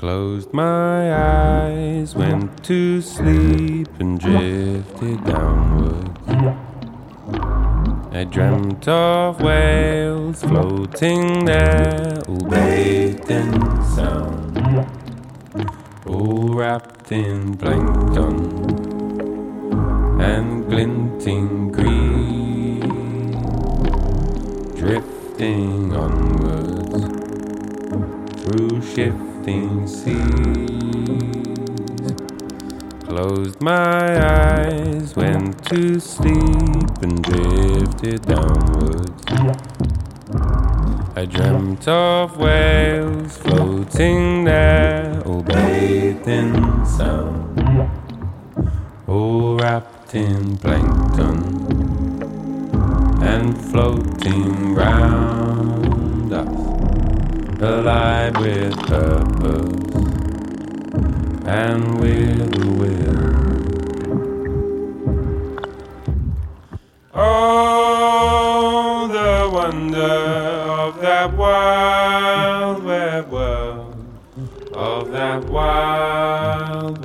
Closed my eyes, went to sleep, and drifted downwards. I dreamt of whales floating there, all bathed in sound, all wrapped in plankton and glinting green, drifting onwards through shifting seas. Closed my eyes, went to sleep, and drifted downwards. I dreamt of whales floating there, all bathed in sound, all wrapped in plankton, and floating round alive with purpose and with a will. Oh, the wonder of that wild web world, of that wild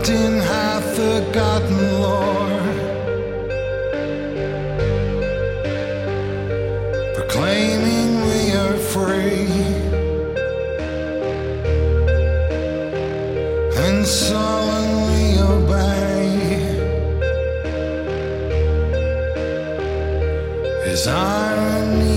locked in half forgotten lore. Proclaiming we are free. And solemnly obey His irony.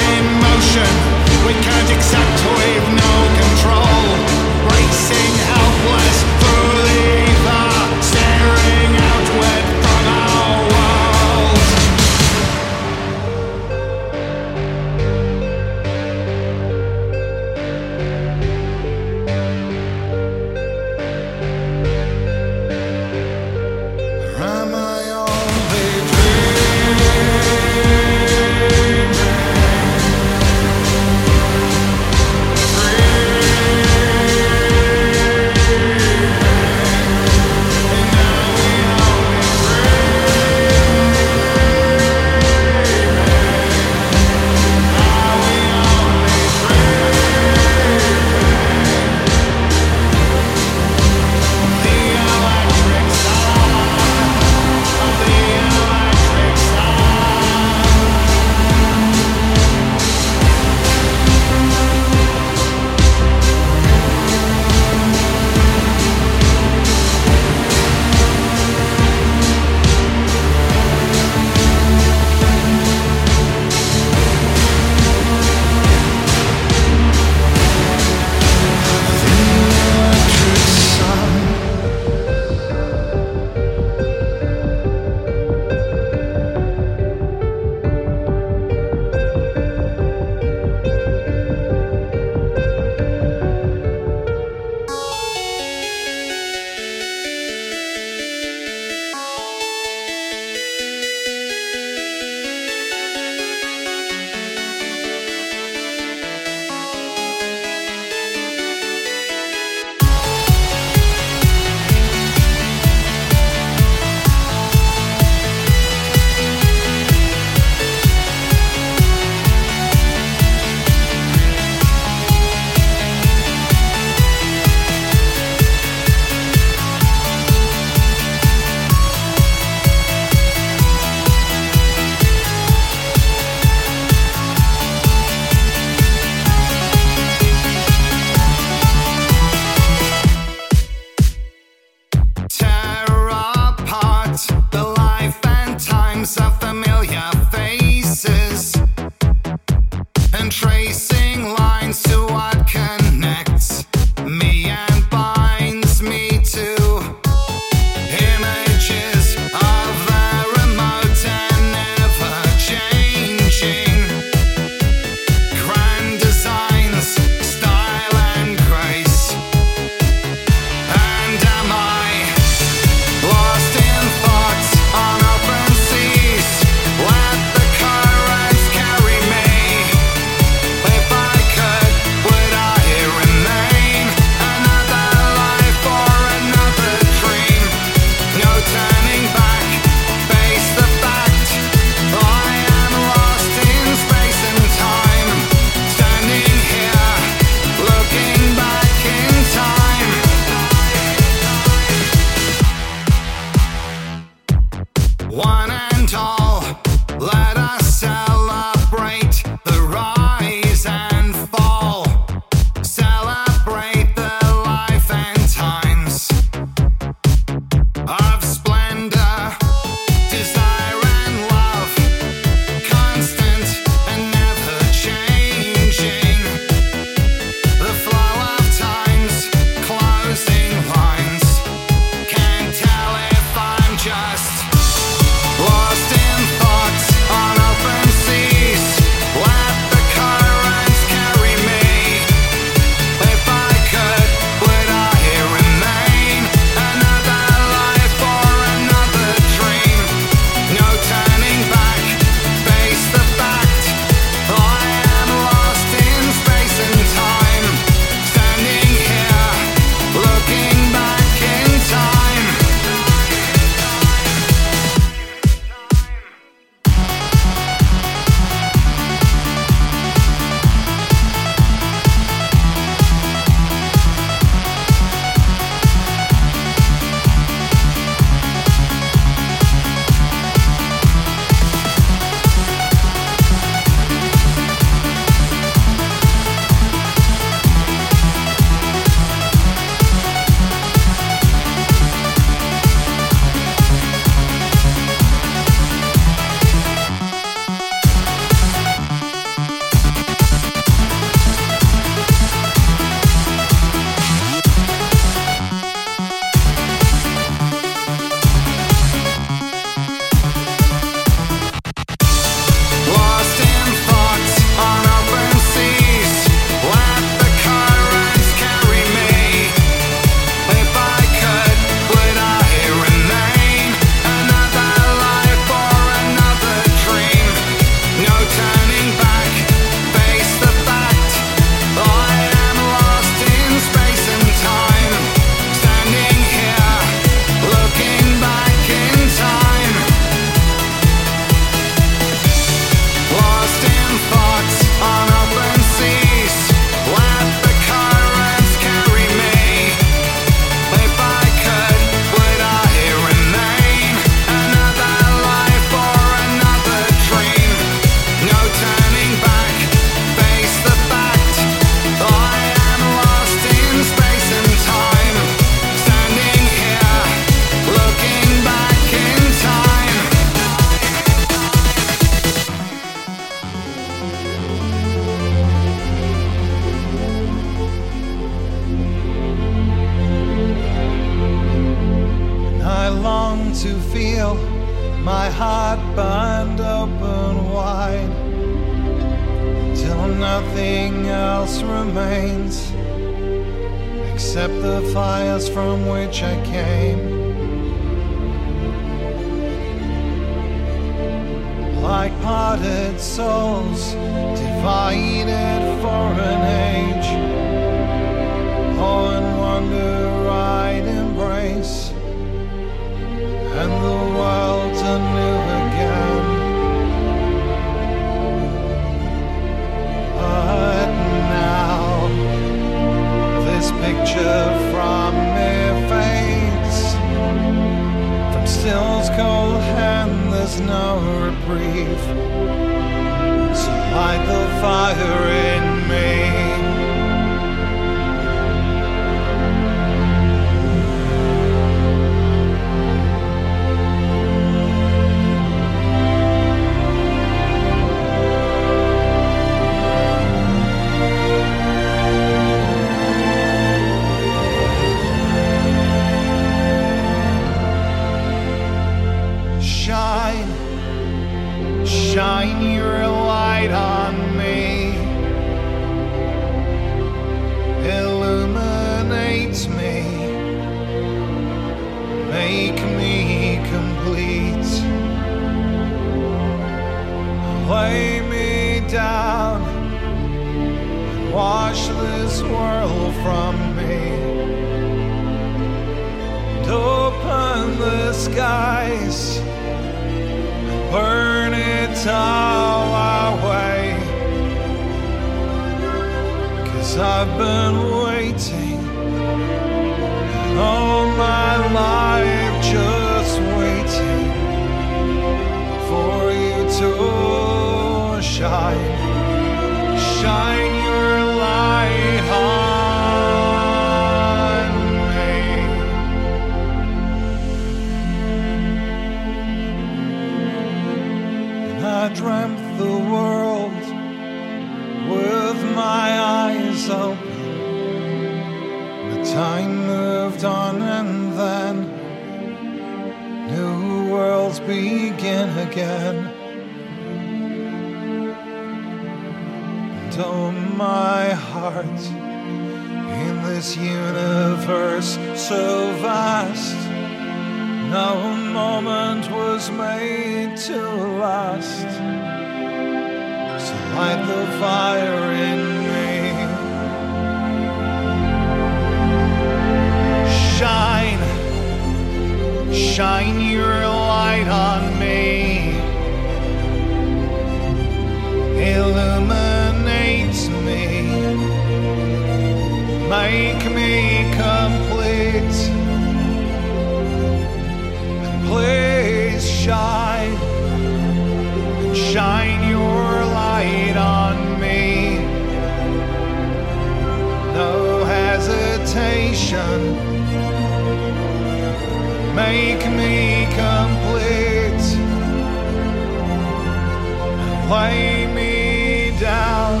Lay me down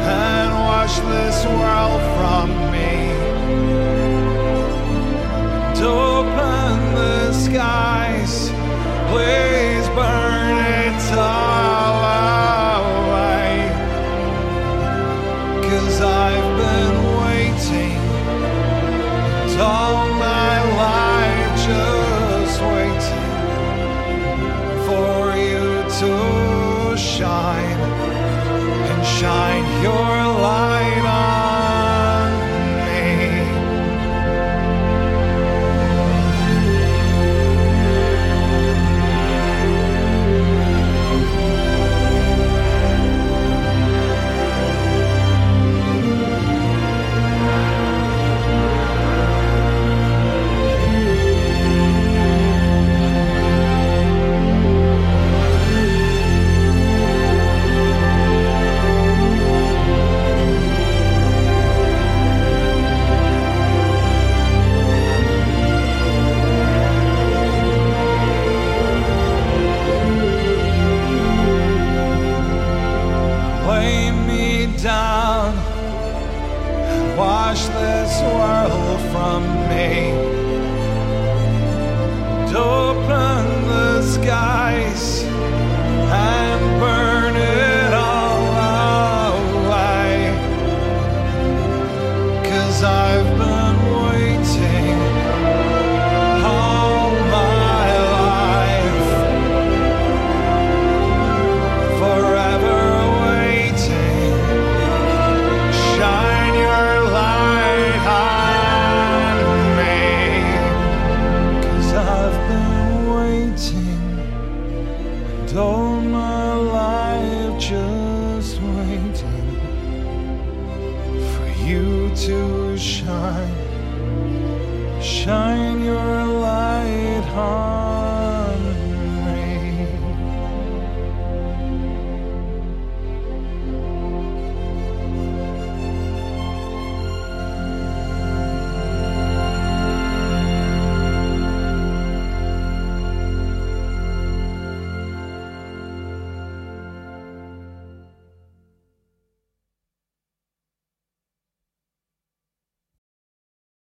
and wash this world from me down. Wash this world from me. And open the skies.